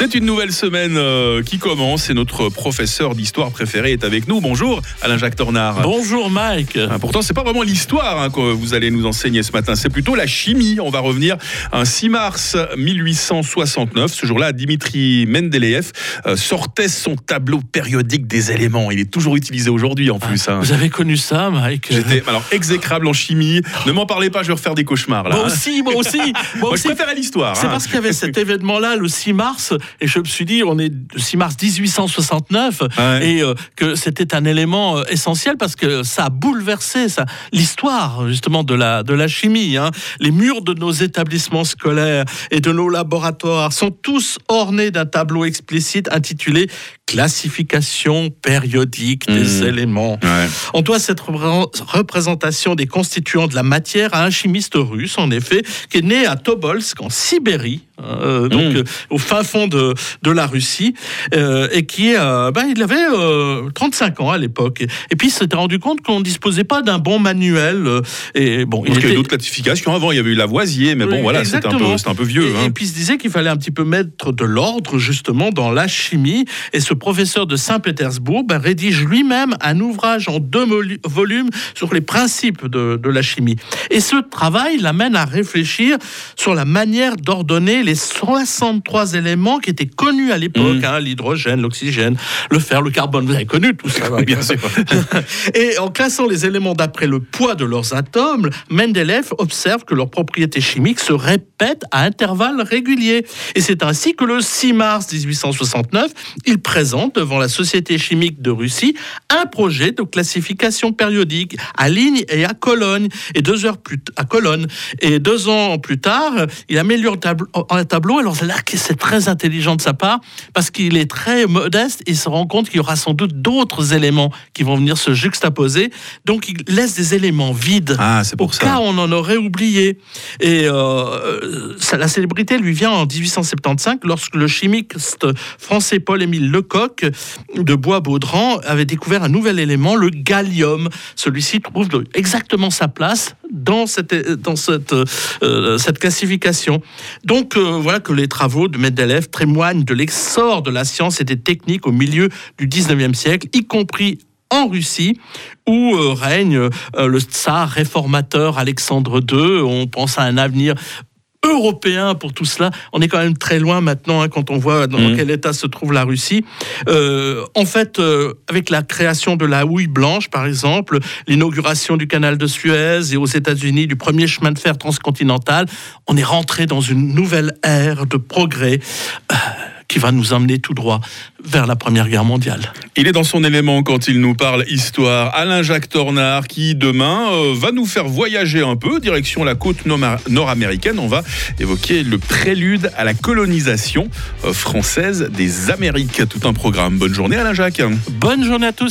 C'est une nouvelle semaine euh, qui commence et notre professeur d'histoire préféré est avec nous. Bonjour Alain-Jacques Tornard. Bonjour Mike. Ah, pourtant, c'est pas vraiment l'histoire hein, que vous allez nous enseigner ce matin, c'est plutôt la chimie. On va revenir un 6 mars 1869. Ce jour-là, Dimitri Mendeleev euh, sortait son tableau périodique des éléments. Il est toujours utilisé aujourd'hui en plus. hein. Vous avez connu ça, Mike? J'étais alors exécrable en chimie. Ne m'en parlez pas, je vais refaire des cauchemars là. Moi aussi, moi aussi. Moi Moi, je aussi. préférais l'histoire. C'est hein. parce qu'il y avait cet événement-là le 6 mars et je me suis dit on est le 6 mars 1869 Ouais. et euh, que c'était un élément euh, essentiel parce que ça a bouleversé ça l'histoire justement de la de la chimie hein. Les murs de nos établissements scolaires et de nos laboratoires sont tous ornés d'un tableau explicite intitulé classification périodique des Mhm. éléments. Ouais. On doit cette repré- représentation des constituants de la matière à un chimiste russe, en effet, qui est né à Tobolsk, en Sibérie, euh, donc Mm. euh, au fin fond de, de la Russie, euh, et qui, ben, il avait euh, 35 ans à l'époque. Et, et puis, il s'était rendu compte qu'on ne disposait pas d'un bon manuel. et bon, qu'il y a eu était- d'autres classifications avant, il y avait eu Lavoisier, mais bon Oui, voilà, c'était un, peu- un vieux. Et, hein. et puis il se disait qu'il fallait un petit peu mettre de l'ordre justement dans la chimie. Et ce professeur de Saint-Pétersbourg ben, rédige lui-même un ouvrage en deux volumes sur les principes de, de la chimie. Et ce travail l'amène à réfléchir sur la manière d'ordonner les 63 éléments qui étaient connus à l'époque, Mhm. hein, l'hydrogène, l'oxygène, le fer, le carbone. Vous avez connu tout ça. Oui, bien sûr. Et en classant les éléments d'après le poids de leurs atomes, Mendeleev observe que leurs propriétés chimiques se répètent à intervalles réguliers. Et c'est ainsi que le 6 mars 1869, il présente devant la Société chimique de Russie un projet de classification périodique à ligne et à colonne. Et deux heures plus à colonne. Et deux ans plus tard, il améliore le tableau, un tableau. Alors c'est là que c'est très intelligent de sa part parce qu'il est très modeste. Il se rend compte qu'il y aura sans doute d'autres éléments qui vont venir se juxtaposer. Donc il laisse des éléments vides. Ah, c'est pour cas ça. où on en aurait oublié. Et euh, la célébrité lui vient en 1875 lorsque le chimiste français Paul-Émile Lecoq de Bois-Baudran avait découvert un nouvel élément, le gallium. Celui-ci trouve exactement sa place dans cette, euh, classification. Donc euh, voilà que les travaux de Mendeleev témoignent de l'exor de la science et des techniques au milieu du 19e siècle, y compris en Russie, où euh, règne le tsar réformateur Alexandre II. On pense à un avenir européen pour tout cela. On est quand même très loin maintenant hein, quand on voit dans Mhm. quel état se trouve la Russie. Euh, en fait, euh, avec la création de la houille blanche, par exemple, l'inauguration du canal de Suez et aux États-Unis du premier chemin de fer transcontinental, on est rentré dans une nouvelle ère de progrès euh, qui va nous emmener tout droit vers la Première Guerre mondiale. Il est dans son élément quand il nous parle histoire. Alain-Jacques Tornard qui demain euh, va nous faire voyager un peu direction la côte nord-américaine. On va évoquer le prélude à la colonisation euh, française des Amériques. Tout un programme. Bonne journée Alain-Jacques. Bonne journée à tous.